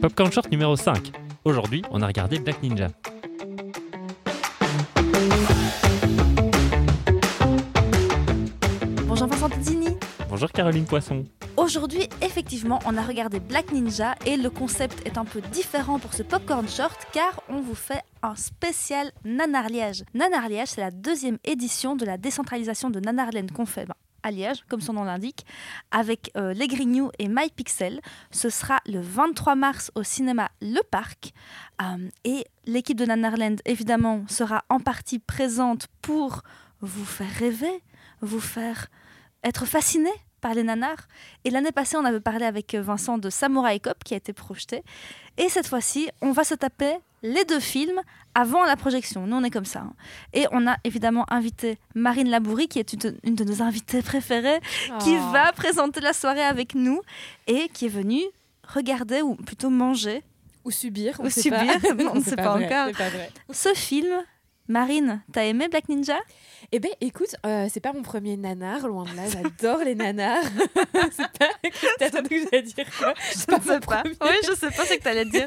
Popcorn Short numéro 5. Aujourd'hui, on a regardé Black Ninja. Bonjour Vincent Pizzini. Bonjour Caroline Poisson. Aujourd'hui, effectivement, on a regardé Black Ninja et le concept est un peu différent pour ce popcorn short car on vous fait un spécial Nanar Liège. Nanar Liège, c'est la deuxième édition de la décentralisation de Nanarland qu'on fait ben, à Liège, comme son nom l'indique, avec euh, Les Grignoux et MyPixel. Ce sera le 23 mars au cinéma Le Parc. Euh, et l'équipe de Nanarland, évidemment, sera en partie présente pour vous faire rêver, vous faire être fasciné par les nanars. Et l'année passée, on avait parlé avec Vincent de Samurai Cop qui a été projeté. Et cette fois-ci, on va se taper les deux films avant la projection. Nous, on est comme ça. hein. Et on a évidemment invité Marine Labourie, qui est une, une de nos invitées préférées, qui Oh. va présenter la soirée avec nous et qui est venue regarder, ou plutôt manger, Ou subir. Ou on sait pas. subir, on ne sait pas vrai, encore. pas vrai. ce film. Marine, t'as aimé Black Ninja? Eh ben, écoute, euh, c'est pas mon premier nanar, loin de là. J'adore les nanars. pas. Attendu que j'allais dire quoi C'est pas mon premier. Oui, je sais pas ce que t'allais dire.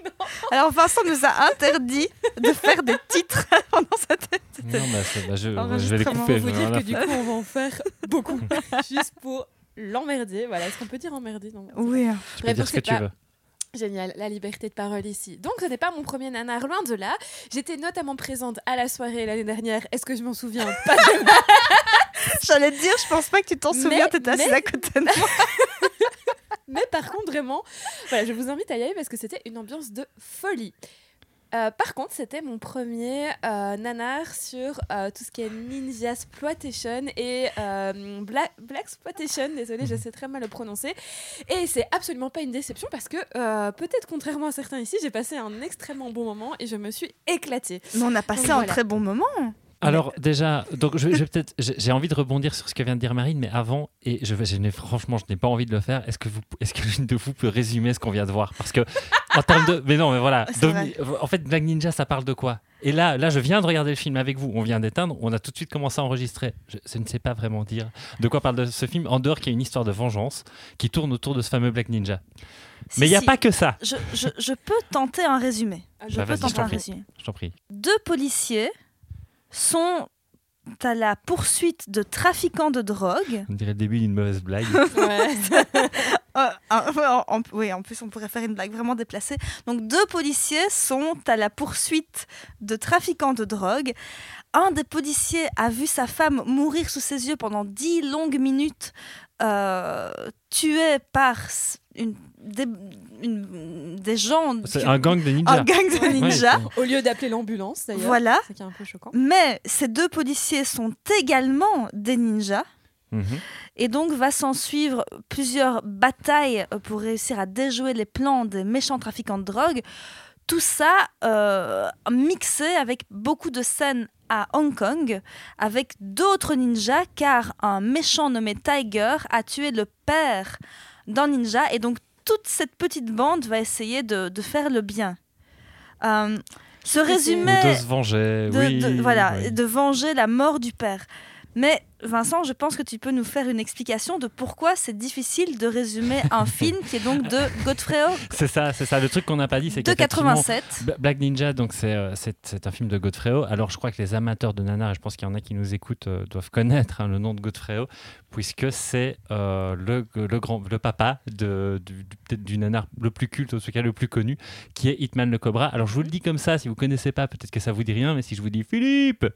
Alors Vincent nous a interdit de faire des titres pendant cette Non, bah, bah, je, je vais les couper. Pour vous je- dire que du coup, on va en faire beaucoup. Juste pour l'emmerder. Voilà, est-ce qu'on peut dire emmerder? Non Oui. Tu peux dire ce que tu veux. Génial, la liberté de parole ici. Donc, ce n'est pas mon premier nanar, loin de là. J'étais notamment présente à la soirée l'année dernière. Est-ce que je m'en souviens Pas J'allais te dire, je pense pas que tu t'en souviens, t'étais assise mais- à côté de moi. Mais par contre, vraiment, voilà, je vous invite à y aller parce que c'était une ambiance de folie. Euh, par contre, c'était mon premier euh, nanar sur euh, tout ce qui est Ninja Exploitation et euh, Black, Black Exploitation. Désolée, je sais très mal le prononcer. Et c'est absolument pas une déception parce que euh, peut-être contrairement à certains ici, j'ai passé un extrêmement bon moment et je me suis éclatée. Mais on a passé Donc un voilà. très bon moment. Alors déjà, donc je, peut-être, j'ai envie de rebondir sur ce que vient de dire Marine, mais avant, et je, vais- je franchement, je n'ai pas envie de le faire. Est-ce que vous, est-ce que l'une de vous peut résumer ce qu'on vient de voir? Parce que en termes de, mais non, mais voilà. Domi- en fait, Black Ninja, ça parle de quoi? Et là, là, je viens de regarder le film avec vous. On vient d'éteindre. On a tout de suite commencé à enregistrer. Je, je ne sais pas vraiment dire de quoi parle de ce film. En dehors, qu'il y a une histoire de vengeance qui tourne autour de ce fameux Black Ninja. Si, mais il n'y a si. pas que ça. Je, je- je peux tenter un résumé. Je Bah, peux je tenter t'en un prie. résumé. Je t'en prie. Deux policiers sont à la poursuite de trafiquants de drogue. On dirait le début d'une mauvaise blague. Euh, en- oui, en plus, on pourrait faire une blague vraiment déplacée. Donc, deux policiers sont à la poursuite de trafiquants de drogue. Un des policiers a vu sa femme mourir sous ses yeux pendant dix longues minutes, euh, tuée par une, des, une- des gens. C'est un gang de ninjas. un gang de ninjas. Au lieu d'appeler l'ambulance, d'ailleurs. voilà. C'est un peu choquant. Mais ces deux policiers sont également des ninjas. Mhm. Et donc va s'en suivre plusieurs batailles pour réussir à déjouer les plans des méchants trafiquants de drogue. Tout ça euh, mixé avec beaucoup de scènes à Hong Kong, avec d'autres ninjas, car un méchant nommé Tiger a tué le père d'un ninja, et donc toute cette petite bande va essayer de, de faire le bien. Euh, ce résumé Ou de se venger. de, oui, de- voilà, oui. de venger la mort du père. Mais Vincent, je pense que tu peux nous faire une explication de pourquoi c'est difficile de résumer un film qui est donc de Godfrey C'est ça, c'est ça. Le truc qu'on n'a pas dit, c'est de qu'effectivement, 87. Bla- Black Ninja, donc c'est euh, c'est c'est un film de Godfrey. Alors je crois que les amateurs de nanar, et je pense qu'il y en a qui nous écoutent, euh, doivent connaître hein, le nom de Godfrey puisque c'est euh, le, le grand, le papa de, du, du- peut-être du nanar le plus culte, en tout cas le plus connu, qui est Hitman le Cobra. Alors je vous le dis comme ça, si vous connaissez pas, peut-être que ça vous dit rien, mais si je vous dis Philippe,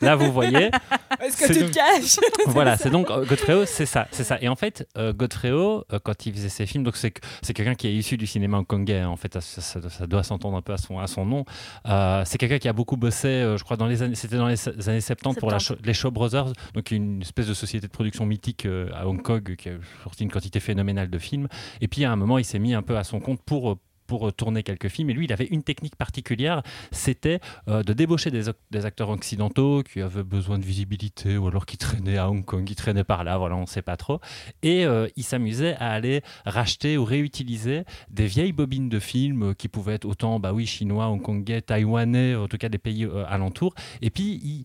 là vous voyez. Est-ce que tu donc- te caches? voilà, c'est donc euh, Godfrey Ho, c'est ça, c'est ça. Et en fait, euh, Godfrey Ho, euh, quand il faisait ses films, donc c'est que- c'est quelqu'un qui est issu du cinéma hongkongais. hein, en fait, ça, ça- ça doit s'entendre un peu à son à son nom. Euh, c'est quelqu'un qui a beaucoup bossé, je crois, dans les années, c'était dans les années 70 pour la 70. Shaw- les Shaw Brothers, donc une espèce de société de production mythique à Hong Kong qui a sorti une quantité phénoménale de films. Et puis à un moment, il s'est mis un peu à son compte pour pour tourner quelques films. Et lui, il avait une technique particulière, c'était euh, de débaucher des, acteurs occidentaux qui avaient besoin de visibilité ou alors qui traînaient à Hong Kong, qui traînaient par là, voilà, on ne sait pas trop. Et euh, il s'amusait à aller racheter ou réutiliser des vieilles bobines de films euh, qui pouvaient être autant, bah oui, chinois, hongkongais, taïwanais, en tout cas des pays euh, alentours. Et puis, il-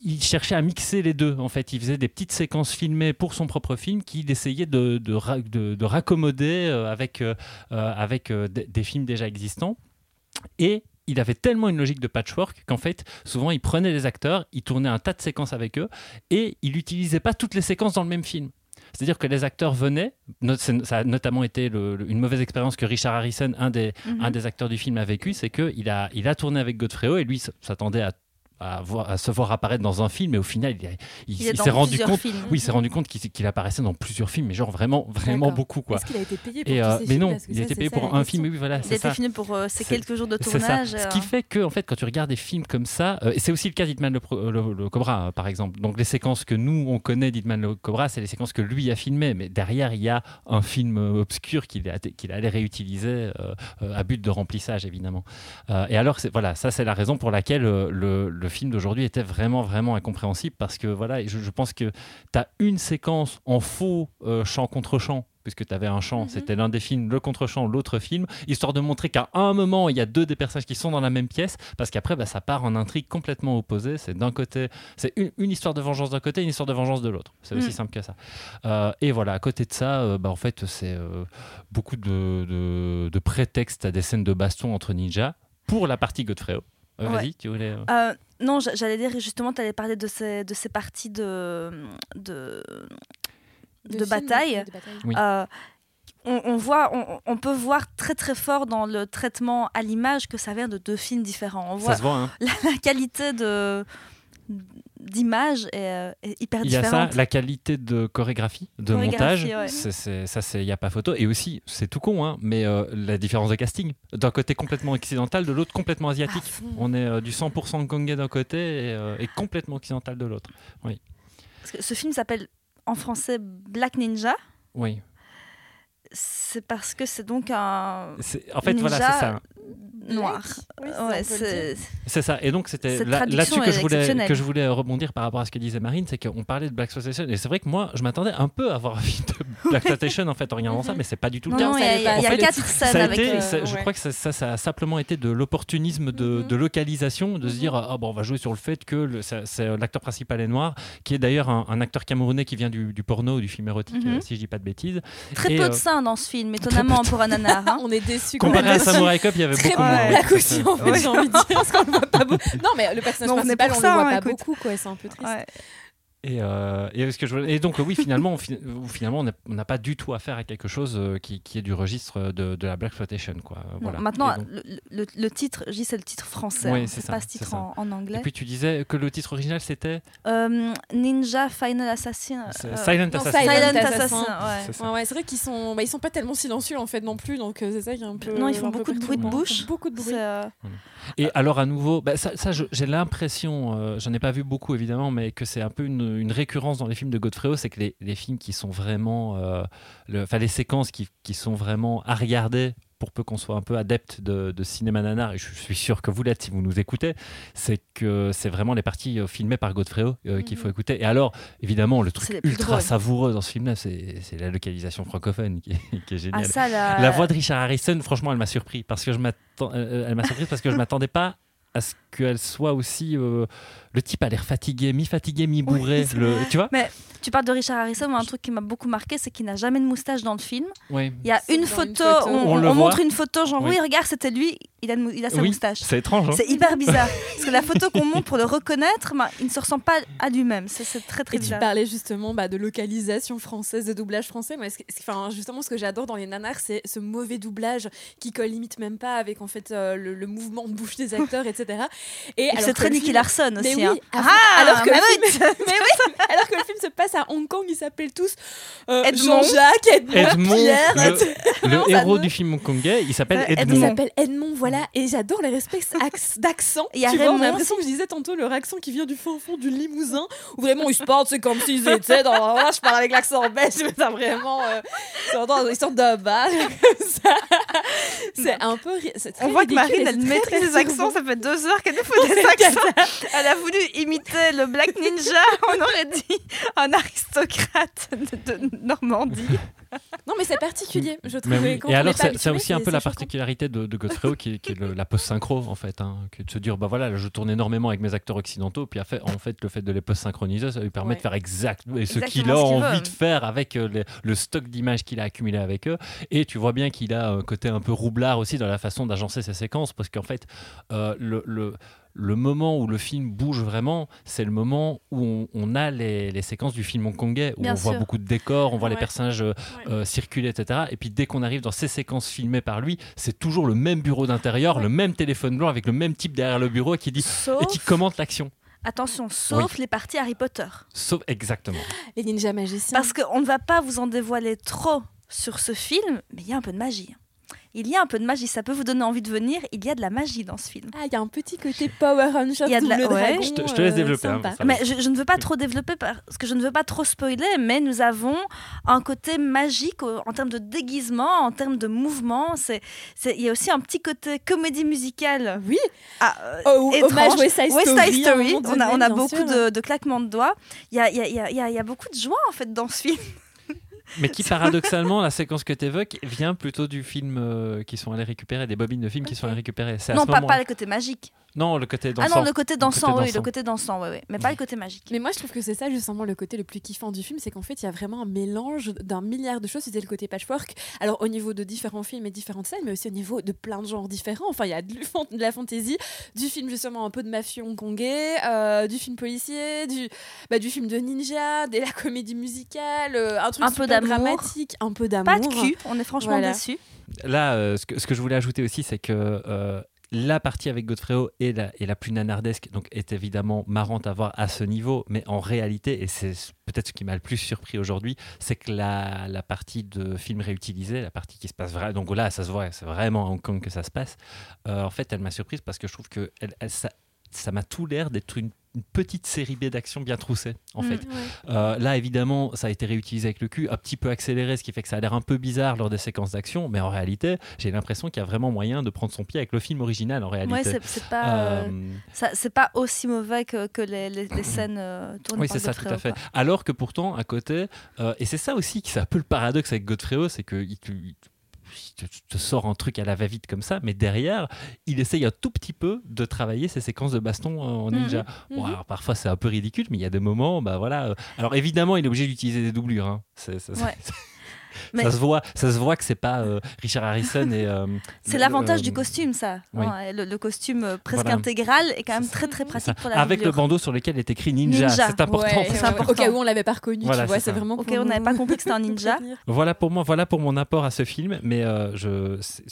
il cherchait à mixer les deux. En fait, il faisait des petites séquences filmées pour son propre film qu'il essayait de, de, de- de raccommoder euh, avec, euh, euh, avec des, films déjà existants. Et il avait tellement une logique de patchwork qu'en fait, souvent, il prenait les acteurs, il tournait un tas de séquences avec eux et il n'utilisait pas toutes les séquences dans le même film. C'est-à-dire que les acteurs venaient, ça a notamment été le- le- une mauvaise expérience que Richard Harrison, un des, Mhm. un des acteurs du film, a vécu, c'est qu'il a, il a tourné avec Godfrey et lui s'attendait à, à, voir- à se voir apparaître dans un film, et au final, il, s'est rendu compte. films. Oui, il s'est rendu compte qu'il apparaissait dans plusieurs films, mais genre vraiment, vraiment beaucoup quoi. Est-ce qu'il a été payé pour Et tous euh, ces mais non, il a été payé pour un film, oui, voilà, Il a c'est été fini pour euh, ces quelques jours de ça. tournage. Ce euh, qui fait que, en fait, quand tu regardes des films comme ça, euh, et c'est aussi le cas d'Hitman le, le Cobra, euh, par exemple. Donc les séquences que nous on connaît d'Hitman le Cobra, c'est les séquences que lui a filmées, mais derrière il y a un film euh, obscur qu'il a- qu'il allait réutiliser euh, euh, à but de remplissage, évidemment. Euh, et alors, voilà, ça c'est la raison pour laquelle euh, le, le film d'aujourd'hui était vraiment, vraiment incompréhensible, parce que voilà, je, je pense que tu as une séquence en faux euh, chant contre chant puisque tu avais un chant, Mhm. c'était l'un des films, le contre-chant, l'autre film, histoire de montrer qu'à un moment, il y a deux des personnages qui sont dans la même pièce, parce qu'après, bah, ça part en intrigue complètement opposée. C'est d'un côté, c'est une, une histoire de vengeance d'un côté, une histoire de vengeance de l'autre. C'est aussi Mhm. simple que ça. Euh, et voilà, à côté de ça, euh, bah, en fait, c'est euh, beaucoup de, de, de prétextes à des scènes de baston entre ninjas pour la partie Godfrey. Ouais. Vas-y, tu voulais. Euh, non, j'a- j'allais dire justement, tu allais parler de ces, de ces parties de, de, de bataille. de bataille. Oui. Euh, on, on voit, on, on peut voir très très fort dans le traitement à l'image que ça vient de deux films différents. On voit ça se voit, hein. la, la qualité de d'image est, euh, est hyper Il y a différente. ça, la qualité de chorégraphie, de Chorégraphie, montage, ouais. c'est- c'est- ça, il n'y a pas photo. Et aussi, c'est tout con, hein, mais euh, la différence de casting. D'un côté complètement occidental, de l'autre complètement asiatique. Fond. On est euh, du 100% Kongé d'un côté et, euh, et complètement occidental de l'autre. Parce que ce film s'appelle en français Black Ninja. Oui. C'est parce que c'est donc un En fait, Ninja voilà, c'est ça. Noir. Oui, c'est- Ouais, ça. Et donc, c'était là- là-dessus que je, voulais, exceptionnelle. que je voulais rebondir par rapport à ce que disait Marine, c'est qu'on parlait de Black Exploitation. Et c'est vrai que moi, je m'attendais un peu à voir un film de Black Exploitation en fait, en regardant ça, mais c'est pas du tout le non, cas. il y a, quatre scènes ça a avec. été, euh, ça- je crois que ça, ça, ça a simplement été de l'opportunisme de, Mhm. de localisation, de se dire ah bon, on va jouer sur le fait que c'est- l'acteur principal est noir, qui est d'ailleurs un, un acteur camerounais qui vient du, du porno, du film érotique, Mhm. euh, si je dis pas de bêtises. Très Et, peu euh, de seins dans ce film, étonnamment pour un nanar. hein. On est déçus. quand Comparé à Samurai Cop, il y avait Très beaucoup moins. black ouais. aussi, en fait, j'ai envie de dire, parce qu'on le voit pas beaucoup. Non, mais le personnage principal, on le voit hein, pas beaucoup, quoi, c'est un peu triste. Et, euh, et, ce que je et donc oui, finalement, on fi- finalement, on n'a- pas du tout affaire à quelque chose euh, qui, qui est du registre de, de la Black Exploitation, quoi. Non, Voilà. Maintenant, donc- le, le- le titre, je dis c'est le titre français, Oui, hein, c'est pas ce titre en, en Et anglais. puis tu disais que le titre original c'était Euh, Ninja Final Assassin. euh, Silent non, Assassin. Silent Silent Assassin. Assassin, ouais. C'est ça. Ouais, ouais, c'est vrai qu'ils sont, bah, ils sont pas tellement silencieux en fait non plus, donc euh, c'est ça qui est un peu. Non, ils font beaucoup de bruit de bouche. Beaucoup de bruit. Euh, Et alors à nouveau, bah, ça, ça, j'ai l'impression, euh, j'en ai pas vu beaucoup évidemment, mais que c'est un peu une, une récurrence dans les films de Godfrey c'est que les, les films qui sont vraiment, euh, le- enfin les séquences qui, qui sont vraiment à regarder pour peu qu'on soit un peu adepte de, de cinéma nanar, et je suis sûr que vous l'êtes si vous nous écoutez, c'est que c'est vraiment les parties euh, filmées par Godfrey euh, qu'il faut Mhm. écouter. Et alors, évidemment, le truc ultra savoureux dans ce film-là, c'est la localisation francophone qui, est- qui est ah, géniale. ça, la, La voix de Richard Harrison, franchement, elle m'a surpris parce que je m'attends, euh, elle m'a surprise parce que je m'attendais pas à ce qu'elle soit aussi. euh, le type a l'air fatigué, mi-fatigué, mi-bourré. Oui, le- tu vois Tu parles de Richard Harrison, mais un truc qui m'a beaucoup marqué, c'est qu'il n'a jamais de moustache dans le film. Oui. Il y a une photo, une photo. on, montre une photo, genre Oui. oui, regarde, c'était lui, il a, mou- il a sa Oui, moustache. C'est étrange. hein C'est hyper bizarre. Parce que la photo qu'on montre pour le reconnaître, ben, il ne se ressemble pas à lui-même. C'est très très Et tu bizarre. parlais justement bah, de localisation française, de doublage français. Moi, ce que- ce- enfin, justement, ce que j'adore dans les nanars, c'est ce mauvais doublage qui colle limite même pas avec en fait euh, le, le mouvement de bouche des acteurs, etc. Et c'est très Nicky Larson Mais aussi. Oui, hein. Ah, alors que le film, mais oui, alors que le film se passe à Hong Kong, ils s'appellent tous euh, Edmond. Jean-Jacques, Edmond, Edmond, Pierre, le, etc. le Non, ça héros du film hongkongais, il s'appelle Ouais, Il Edmond. s'appelle Edmond, voilà, et j'adore les respects d'accent. Il y a Tu vois, on Raymond a l'impression que je disais tantôt leur accent qui vient du fin fond du Limousin, où vraiment ils se parlent, c'est comme s'ils étaient dans. Voilà, je parle avec l'accent belge, mais t'as vraiment. Euh, ils sortent comme ça. C'est un peu. On voit que Marine, elle maîtrise les accents. Ça fait deux heures qu'elle nous fait des accents. Elle a voulu imiter le Black Ninja. On aurait dit un aristocrate de, de Normandie. Non, mais c'est particulier, je trouvais. oui. Et alors, c'est aussi un peu la particularité de, de Godfrey qui, est- qui est le- la post-synchro, en fait. hein, que de se dire, bah voilà, là, je tourne énormément avec mes acteurs occidentaux, puis en fait, en fait le fait de les post-synchroniser, ça lui permet Ouais. de faire exact et ce Exactement qu'il a ce qu'il envie veut. de faire avec euh, les- le stock d'images qu'il a accumulé avec eux. Et tu vois bien qu'il a un côté un peu roublard aussi dans la façon d'agencer ses séquences, parce qu'en fait, euh, le, le- le moment où le film bouge vraiment, c'est le moment où on, on a les, les séquences du film hongkongais, où Bien on voit beaucoup de décors, on voit les personnages euh, Ouais. euh, circuler, etc. Et puis dès qu'on arrive dans ces séquences filmées par lui, c'est toujours le même bureau d'intérieur, Ouais. le même téléphone blanc avec le même type derrière le bureau et qui dit Sauf, et qui commente l'action. attention, sauf les parties Harry Potter. Sauf exactement. Les ninjas magiciens. Parce qu'on ne va pas vous en dévoiler trop sur ce film, mais il y a un peu de magie. Il y a un peu de magie, ça peut vous donner envie de venir. Il y a de la magie dans ce film. Ah, il y a un petit côté Power Ranger Il y a de la- double ouais. dragon. Je te- je te laisse euh, développer, hein. Mais je, je ne veux pas trop développer parce que je ne veux pas trop spoiler, mais nous avons un côté magique en termes de déguisement, en termes de mouvement. C'est, c'est- il y a aussi un petit côté comédie musicale. Oui. Ah, euh, Oh, étrange. hommage West Side West Story. Side à un Story, on a, on beaucoup sûr. de, de claquements de doigts. Il y a, il y a- il y a- il y a- il y a beaucoup de joie en fait dans ce film. Mais qui paradoxalement, la séquence que tu évoques vient plutôt du film euh, qui sont allés récupérer, des bobines de films qui sont allés récupérer. À Non, ce pas, pas le côté magique. Non, le côté Ah dansant. non, le côté dansant, oui, le côté dansant, oui, oui, mais pas le côté magique. Mais moi, je trouve que c'est ça justement le côté le plus kiffant du film, c'est qu'en fait, il y a vraiment un mélange d'un milliard de choses. C'était le côté patchwork. Alors, au niveau de différents films et différentes scènes, mais aussi au niveau de plein de genres différents. Enfin, il y a de, la fantasy, du film justement un peu de mafieux hongkongais, euh, du film policier, du, bah, du film de ninja, de la comédie musicale, euh, un truc Un peu super d'amour. dramatique, un peu d'amour. Pas de cul, on est franchement Voilà. déçus. Là, euh, ce, que, ce que je voulais ajouter aussi, c'est que euh, la partie avec Godfredo est la, la plus nanardesque, donc est évidemment marrante à voir à ce niveau, mais en réalité, et c'est peut-être ce qui m'a le plus surpris aujourd'hui, c'est que la, la partie de film réutilisé, la partie qui se passe vraiment, donc là, ça se voit, c'est vraiment à Hong Kong que ça se passe, euh, en fait, elle m'a surprise parce que je trouve que elle, ça m'a tout l'air d'être une, une petite série B d'action bien troussée, en Mm. fait. Euh, là, évidemment, ça a été réutilisé avec le cul, un petit peu accéléré, ce qui fait que ça a l'air un peu bizarre lors des séquences d'action, mais en réalité, j'ai l'impression qu'il y a vraiment moyen de prendre son pied avec le film original, en réalité. Ouais, c'est, pas, euh, ça- c'est pas aussi mauvais que, que les, les- les scènes euh, tournées oui, par c'est ça, tout à fait. quoi. Alors que pourtant, à côté, euh, et c'est ça aussi qui c'est un peu le paradoxe avec Godfrey, c'est que il te, il te- il te- sort un truc à la va-vite comme ça, mais derrière, il essaye un tout petit peu de travailler ses séquences de baston euh, en ninja. Bon, Mhm. alors, parfois, c'est un peu ridicule, mais il y a des moments, bah voilà. euh, Alors évidemment, il est obligé d'utiliser des doublures. hein. C'est- c'est- Ouais. Mais- Ça se voit, ça se voit que c'est pas euh, Richard Harrison et. euh, C'est l'avantage euh, du costume, ça. oui. Ouais, le, le costume presque Voilà. intégral est quand même très très pratique pour la Avec le bandeau sur lequel est écrit Ninja, Ninja. c'est important. Ouais, important. Au cas où on l'avait pas reconnu, Voilà, tu vois, c'est vraiment Ok, pour on n'avait pas compris que c'était un ninja. Voilà pour moi, voilà pour mon apport à ce film, mais euh, je, c'est-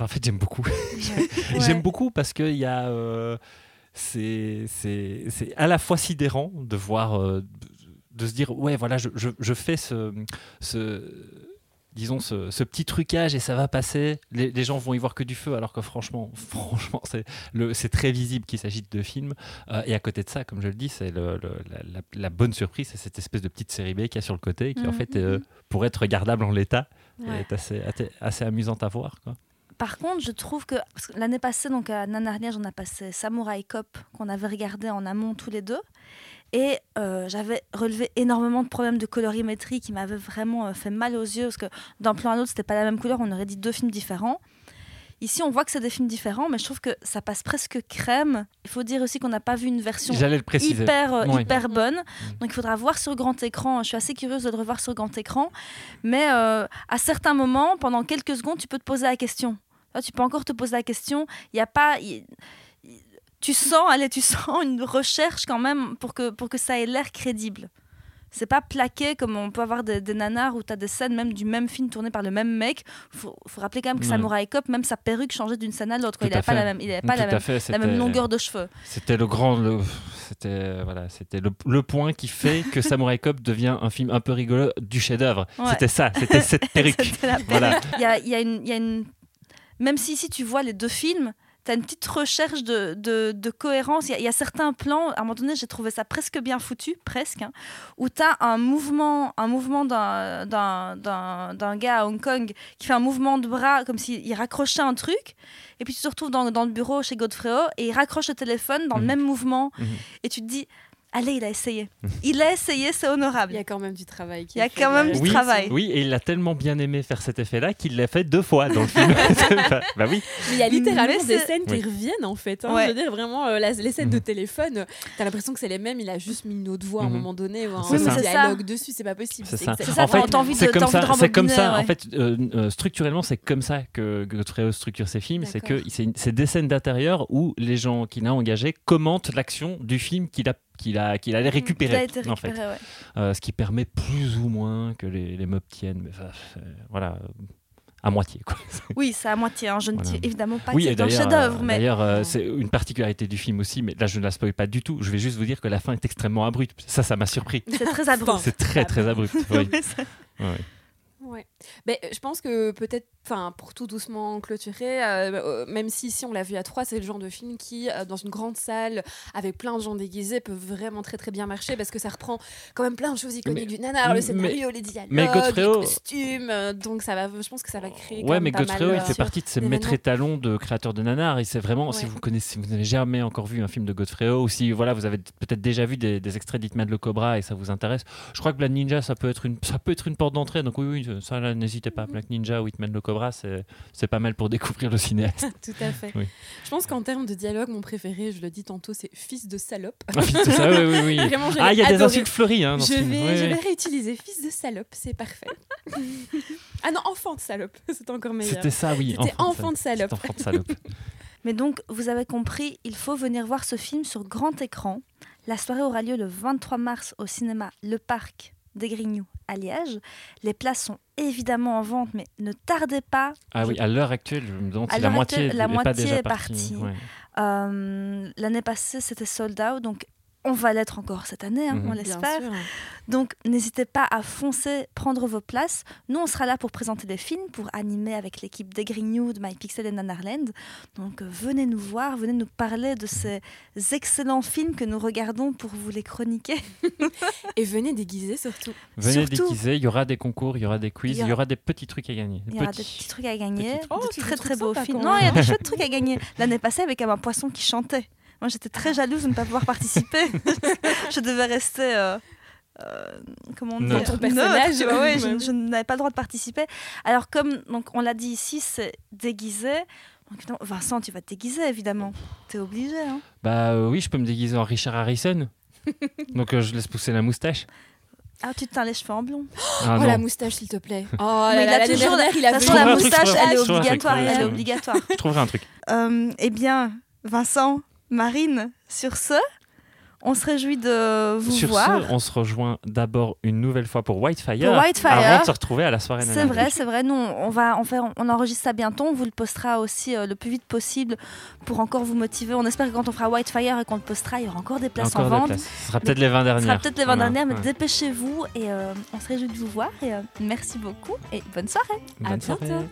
en fait, j'aime beaucoup. J'aime beaucoup parce que il y a, euh, c'est, c'est, c'est à la fois sidérant de voir, euh, de se dire, ouais, voilà, je, je, je fais ce, ce disons ce, ce petit trucage et ça va passer. Les, les gens vont y voir que du feu, alors que franchement, franchement, c'est le, c'est très visible qu'il s'agit de films. Euh, et à côté de ça, comme je le dis, c'est le, le- la, bonne surprise, c'est cette espèce de petite série B qu'il y a sur le côté, qui en Mhm. fait, euh, pour être regardable en l'état, Ouais. est assez, assez, amusante à voir. Quoi. Par contre, je trouve que l'année passée, donc à Nanarnière, on a passé Samurai Cop qu'on avait regardé en amont tous les deux. Et euh, j'avais relevé énormément de problèmes de colorimétrie qui m'avaient vraiment euh, fait mal aux yeux parce que d'un plan à l'autre, c'était pas la même couleur. On aurait dit deux films différents. Ici, on voit que c'est des films différents, mais je trouve que ça passe presque crème. Il faut dire aussi qu'on n'a pas vu une version hyper, euh, hyper bonne. Mm. Donc il faudra voir sur grand écran. Je suis assez curieuse de le revoir sur grand écran. Mais à certains moments, pendant quelques secondes, tu peux te poser la question. Là, tu peux encore te poser la question. Il y a pas. Tu sens, allez, tu sens une recherche quand même pour que, pour que ça ait l'air crédible. C'est pas plaqué comme on peut avoir des, des nanars où tu as des scènes même du même film tourné par le même mec. Faut, faut rappeler quand même que Ouais. Samurai Cop, même sa perruque changeait d'une scène à l'autre. Il n'avait pas la même, il avait pas la même, fait, la même c'était- longueur de cheveux. C'était le grand, le, c'était voilà, c'était le, le point qui fait que Samurai Cop devient un film un peu rigolo du chef-d'œuvre. Ouais. C'était ça, c'était cette perruque. Voilà. y a, y a il y a une- Même si ici tu vois les deux films, tu as une petite recherche de, de, de cohérence. Il y, a- il y a certains plans, à un moment donné, j'ai trouvé ça presque bien foutu, presque, hein, où tu as un mouvement, un mouvement d'un, d'un, d'un, d'un gars à Hong Kong qui fait un mouvement de bras comme s'il raccrochait un truc. Et puis tu te retrouves dans, dans le bureau chez Godfrey et il raccroche le téléphone dans le Mhm. même mouvement. Mhm. Et tu te dis, allez, il a essayé. Il a essayé, c'est honorable. Il y a quand même du travail. qui Il y a quand même du Oui, travail. Oui, et il a tellement bien aimé faire cet effet-là qu'il l'a fait deux fois dans le film. bah, bah oui. Mais il y a littéralement des scènes qui Oui. reviennent en fait. hein. Ouais. Je veux dire, vraiment, euh, la- les scènes de Mhm. téléphone, euh, t'as l'impression que c'est les mêmes. Il a juste mis une autre voix à un Mhm. moment donné ou un C'est ça. dialogue dessus. C'est pas possible. C'est ça. En fait, t'as- t'as envie de, C'est comme ça, c'est comme ça. En fait, euh, structurellement, c'est comme ça que Godfrey structure ses films. C'est que c'est des scènes d'intérieur où les gens qu'il a engagés commentent l'action du film qu'il a qu'il a qu'il allait a récupérer. été en fait. récupéré, ouais. Euh, ce qui permet plus ou moins que les, les meubles tiennent. Mais ça, voilà, à moitié. Quoi. Oui, c'est à moitié. hein. Je ne dis Voilà. évidemment pas oui, que c'est un chef-d'œuvre, euh, mais d'ailleurs, euh, Non. c'est une particularité du film aussi, mais là je ne la spoil pas du tout. Je vais juste vous dire que la fin est extrêmement abrupte. Ça, ça m'a surpris. c'est très abrupt. C'est très très abrupt. oui. C'est- Ouais. Ouais. Mais euh, je pense que peut-être, enfin, pour tout doucement clôturer, euh, euh, même si ici on l'a vu à trois, c'est le genre de film qui, euh, dans une grande salle avec plein de gens déguisés, peut vraiment très très bien marcher parce que ça reprend quand même plein de choses iconiques Mais- du nanar, le mais- scénario, les dialogues, mais Godfredo- les costumes. euh, donc ça va, je pense que ça va créer. quand Ouais, mais mal, il fait partie de ces maîtres étalons de créateurs de nanar. Et c'est vraiment, si Ouais. vous connaissez, si vous n'avez jamais encore vu un film de Godfrey, ou si voilà, vous avez peut-être déjà vu des, des extraits d'Hitman le Cobra et ça vous intéresse, je crois que Black Ninja, ça peut être une, ça peut être une porte d'entrée. Donc oui, oui, ça, là, n'hésitez pas. Black Ninja ou Hitman le Cobra, c'est c'est pas mal pour découvrir le cinéaste. Tout à fait. Oui. Je pense qu'en termes de dialogue, mon préféré, je le dis tantôt, c'est fils de salope. Ah, c'est ça, oui, oui, oui. Vraiment, je Ah, il y a des insultes fleuries hein, dans Je ce film. vais, je vais réutiliser fils de salope, c'est parfait. ah non, enfant de salope, c'est encore meilleur. C'était ça, oui. C'était enfant de salope. C'était enfant de salope. Mais donc, vous avez compris, il faut venir voir ce film sur grand écran. La soirée aura lieu le 23 mars au cinéma Le Parc des Grignoux à Liège. Les places sont évidemment en vente, mais ne tardez pas. Ah oui, à l'heure actuelle, je me demande À si la moitié actuelle, la pas moitié déjà est partie. partie. Ouais. Euh, L'année passée, c'était sold out, donc on va l'être encore cette année, hein, Mhm. on Bien l'espère. Donc n'hésitez pas à foncer, prendre vos places. Nous, on sera là pour présenter des films, pour animer avec l'équipe des Grignoux, de MyPixel et Nanarland. Donc euh, venez nous voir, venez nous parler de ces excellents films que nous regardons pour vous les chroniquer. Et venez déguiser surtout. Venez Surtout- déguiser, il y aura des concours, il y aura des quiz, Il y aura- des petits trucs à gagner. Il y aura des Petits. trucs à gagner. Oh, de très très beaux films. Non, il y a des chouettes trucs à gagner. L'année passée, avec un poisson qui chantait. Moi, j'étais très jalouse de ne pas pouvoir participer. je devais rester. euh, euh, comment on dit ton personnage. ouais, je, n'avais pas le droit de participer. Alors, comme donc, on l'a dit ici, c'est déguisé. Donc, non, Vincent, tu vas te déguiser, évidemment. T'es obligé. Hein. Bah euh, oui, je peux me déguiser en Richard Harrison. Donc euh, je laisse pousser la moustache. Ah, tu te teins les cheveux en blond. Ah, oh non. la moustache, s'il te plaît. Oh, Mais il la, a l'année toujours la- dernière, il a De toute vu façon, la truc, moustache, elle est obligatoire. je Elle est obligatoire. Je trouverai un truc. Euh, eh bien, Vincent, Marine, sur ce, on se réjouit de vous Sur voir. ce, on se rejoint d'abord une nouvelle fois pour Whitefire. Pour Whitefire. Avant de se retrouver à la soirée C'est vrai, c'est vrai. Nous, on va en faire, on enregistre ça bientôt. On vous le postera aussi euh, le plus vite possible pour encore vous motiver. On espère que quand on fera Whitefire et qu'on le postera, il y aura encore des places Encore en des vente. places. Ce sera peut-être les 20 Ce dernières. sera peut-être les 20 Voilà, dernières, mais dépêchez-vous et euh, on se réjouit de vous voir. Et euh, merci beaucoup et bonne soirée. À Bonne soirée. bientôt.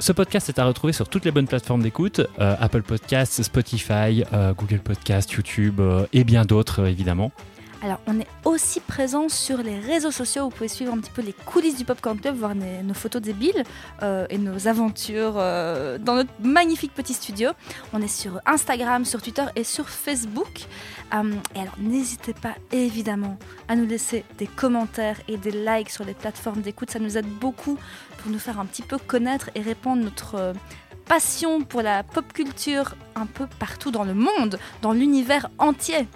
Ce podcast est à retrouver sur toutes les bonnes plateformes d'écoute euh, Apple Podcasts, Spotify, euh, Google Podcasts, YouTube euh, et bien d'autres évidemment. Alors, on est aussi présent sur les réseaux sociaux. Vous pouvez suivre un petit peu les coulisses du Popcorn Club, voir nos photos débiles euh, et nos aventures euh, dans notre magnifique petit studio. On est sur Instagram, sur Twitter et sur Facebook. Euh, et alors, n'hésitez pas évidemment à nous laisser des commentaires et des likes sur les plateformes d'écoute. Ça nous aide beaucoup pour nous faire un petit peu connaître et répandre notre passion pour la pop culture un peu partout dans le monde, dans l'univers entier.